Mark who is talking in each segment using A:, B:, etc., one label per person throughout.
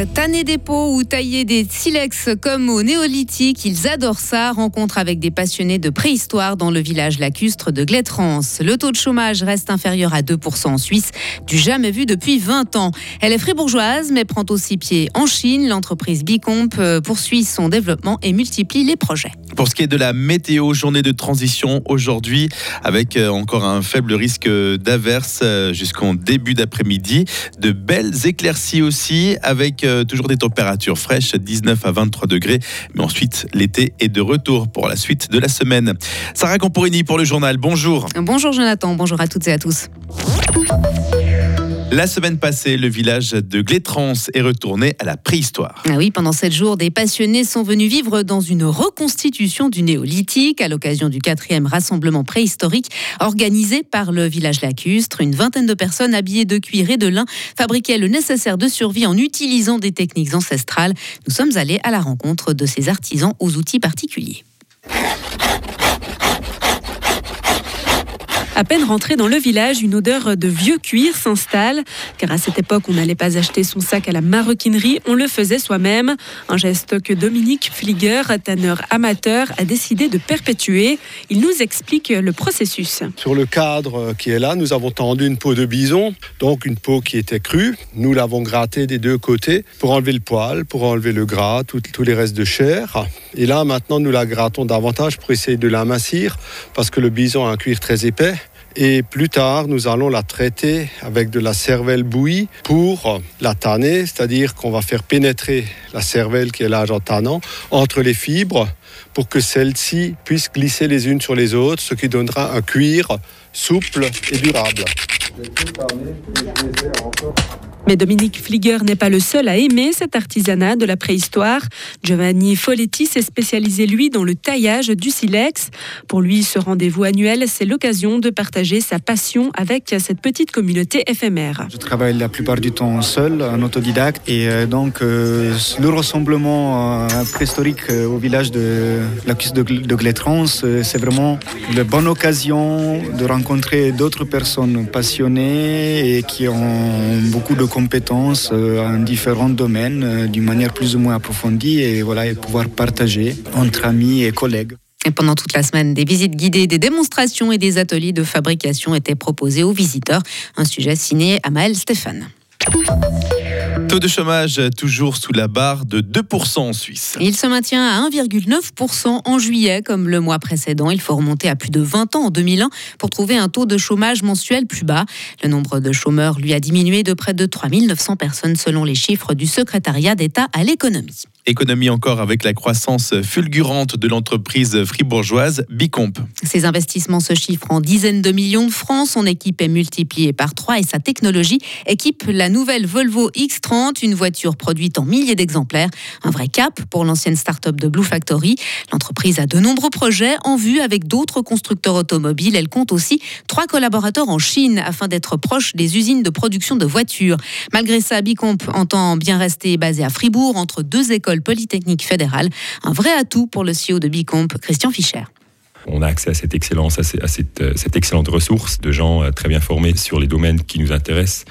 A: Euh, tanner des pots ou tailler des silex comme au néolithique, ils adorent ça. Rencontre avec des passionnés de préhistoire dans le village lacustre de Glettrance. Le taux de chômage reste inférieur à 2% en Suisse, du jamais vu depuis 20 ans. Elle est fribourgeoise, mais prend aussi pied en Chine. L'entreprise Bicomp euh, poursuit son développement et multiplie les projets.
B: Pour ce qui est de la météo, journée de transition aujourd'hui, avec euh, encore un faible risque d'averse jusqu'en début d'après-midi. De belles éclaircies aussi, avec euh, toujours des températures fraîches, 19 à 23 degrés. Mais ensuite, l'été est de retour pour la suite de la semaine. Sarah Camporini pour le journal. Bonjour.
A: Bonjour Jonathan, bonjour à toutes et à tous.
B: La semaine passée, le village de Glétrance est retourné à la préhistoire.
A: Ah oui, pendant sept jours, des passionnés sont venus vivre dans une reconstitution du néolithique à l'occasion du quatrième rassemblement préhistorique organisé par le village lacustre. Une vingtaine de personnes habillées de cuir et de lin fabriquaient le nécessaire de survie en utilisant des techniques ancestrales. Nous sommes allés à la rencontre de ces artisans aux outils particuliers.
C: À peine rentré dans le village, une odeur de vieux cuir s'installe, car à cette époque, on n'allait pas acheter son sac à la maroquinerie, on le faisait soi-même. Un geste que Dominique Flieger, tanneur amateur, a décidé de perpétuer. Il nous explique le processus.
D: Sur le cadre qui est là, nous avons tendu une peau de bison, donc une peau qui était crue. Nous l'avons grattée des deux côtés pour enlever le poil, pour enlever le gras, tous les restes de chair. Et là, maintenant, nous la grattons davantage pour essayer de l'amincir, parce que le bison a un cuir très épais. Et plus tard, nous allons la traiter avec de la cervelle bouillie pour la tanner, c'est-à-dire qu'on va faire pénétrer la cervelle qui est là en tannant entre les fibres pour que celles-ci puissent glisser les unes sur les autres, ce qui donnera un cuir souple et durable.
C: Mais Dominique Flieger n'est pas le seul à aimer cet artisanat de la préhistoire. Giovanni Folletti s'est spécialisé, lui, dans le taillage du silex. Pour lui, ce rendez-vous annuel, c'est l'occasion de partager sa passion avec cette petite communauté éphémère.
E: Je travaille la plupart du temps seul, en autodidacte, et euh, donc euh, le rassemblement euh, préhistorique au village de la cuisse de, de Glétrance, c'est vraiment la bonne occasion de rencontrer d'autres personnes passionnées et qui ont beaucoup de compétences euh, en différents domaines euh, d'une manière plus ou moins approfondie et, voilà, et pouvoir partager entre amis et collègues.
A: Et pendant toute la semaine, des visites guidées, des démonstrations et des ateliers de fabrication étaient proposés aux visiteurs. Un sujet signé Amael Stéphane.
B: Taux de chômage toujours sous la barre de 2% en Suisse.
A: Il se maintient à 1,9% en juillet comme le mois précédent. Il faut remonter à plus de 20 ans en 2001 pour trouver un taux de chômage mensuel plus bas. Le nombre de chômeurs lui a diminué de près de 3900 personnes selon les chiffres du secrétariat d'État à l'économie.
B: Économie encore avec la croissance fulgurante de l'entreprise fribourgeoise Bicomp.
A: Ses investissements se chiffrent en dizaines de millions de francs. Son équipe est multipliée par trois et sa technologie équipe la nouvelle Volvo X30, une voiture produite en milliers d'exemplaires. Un vrai cap pour l'ancienne start-up de Blue Factory. L'entreprise a de nombreux projets en vue avec d'autres constructeurs automobiles. Elle compte aussi trois collaborateurs en Chine afin d'être proche des usines de production de voitures. Malgré ça, Bicomp entend bien rester basé à Fribourg entre deux écoles polytechnique fédérale. Un vrai atout pour le CEO de Bicomp, Christian Fischer.
F: On a accès à cette excellence, à euh, cette, excellente ressource de gens euh, très bien formés sur les domaines qui nous intéressent.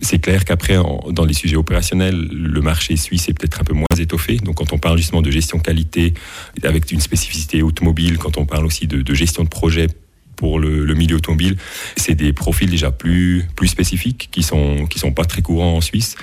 F: C'est clair qu'après, dans les sujets opérationnels, le marché suisse est peut-être un peu moins étoffé. Donc, quand on parle justement de gestion qualité, avec une spécificité automobile, quand on parle aussi de, gestion de projet pour le, milieu automobile, c'est des profils déjà plus, spécifiques qui sont, sont pas très courants en Suisse.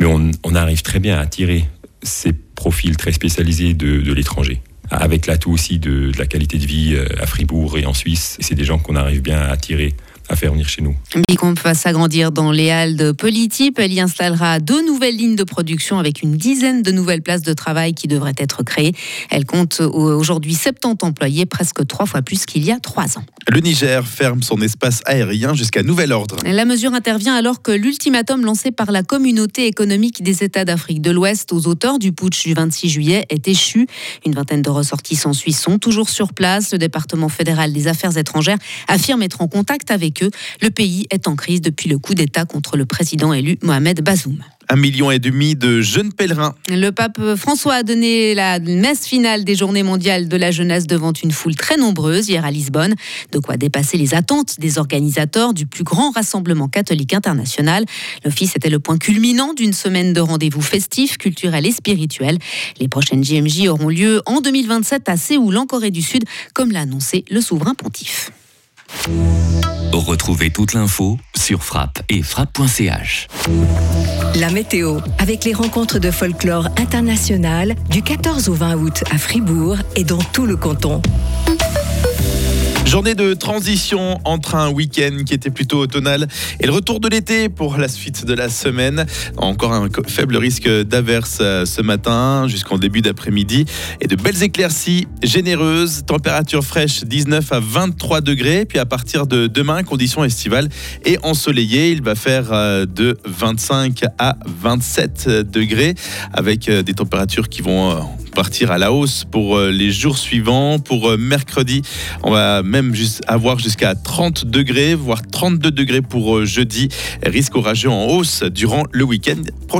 F: Mais on, on arrive très bien à attirer ces profils très spécialisés de, l'étranger avec l'atout aussi de, de, la qualité de vie euh, à Fribourg et en Suisse. C'est des gens qu'on arrive bien à attirer à faire venir chez nous.
A: Bicomp va s'agrandir dans les halles de Polytype. Elle y installera deux nouvelles lignes de production avec une dizaine de nouvelles places de travail qui devraient être créées. Elle compte aujourd'hui 70 employés, presque trois fois plus qu'il y a trois ans.
B: Le Niger ferme son espace aérien jusqu'à nouvel ordre.
A: La mesure intervient alors que l'ultimatum lancé par la communauté économique des États d'Afrique de l'Ouest aux auteurs du putsch du 26 juillet est échu. Une vingtaine de ressortissants suisses sont toujours sur place. Le département fédéral des affaires étrangères affirme être en contact avec Le pays est en crise depuis le coup d'État contre le président élu Mohamed Bazoum.
B: Un million et demi de jeunes pèlerins.
A: Le pape François a donné la messe finale des Journées mondiales de la jeunesse devant une foule très nombreuse hier à Lisbonne. De quoi dépasser les attentes des organisateurs du plus grand rassemblement catholique international. L'office était le point culminant d'une semaine de rendez-vous festifs, culturels et spirituels. Les prochaines JMJ auront lieu en 2027 à Séoul, en Corée du Sud, comme l'a annoncé le souverain pontife.
G: Retrouvez toute l'info sur frappe et frappe.ch.
H: La météo, avec les rencontres de folklore international du 14 au 20 août à Fribourg et dans tout le canton.
B: Journée de transition entre un week-end qui était plutôt automnal et le retour de l'été pour la suite de la semaine. Encore un faible risque d'averse euh, ce matin jusqu'en début d'après-midi et de belles éclaircies généreuses. Température fraîche 19 à 23 degrés. Puis à partir de demain, conditions estivales et ensoleillées. Il va faire euh, de 25 à 27 degrés avec euh, des températures qui vont partir à la hausse pour euh, les jours suivants. Pour euh, mercredi, on va même juste avoir jusqu'à 30 degrés, voire 32 degrés pour euh, jeudi. Risque orageux en hausse durant le week-end prochain.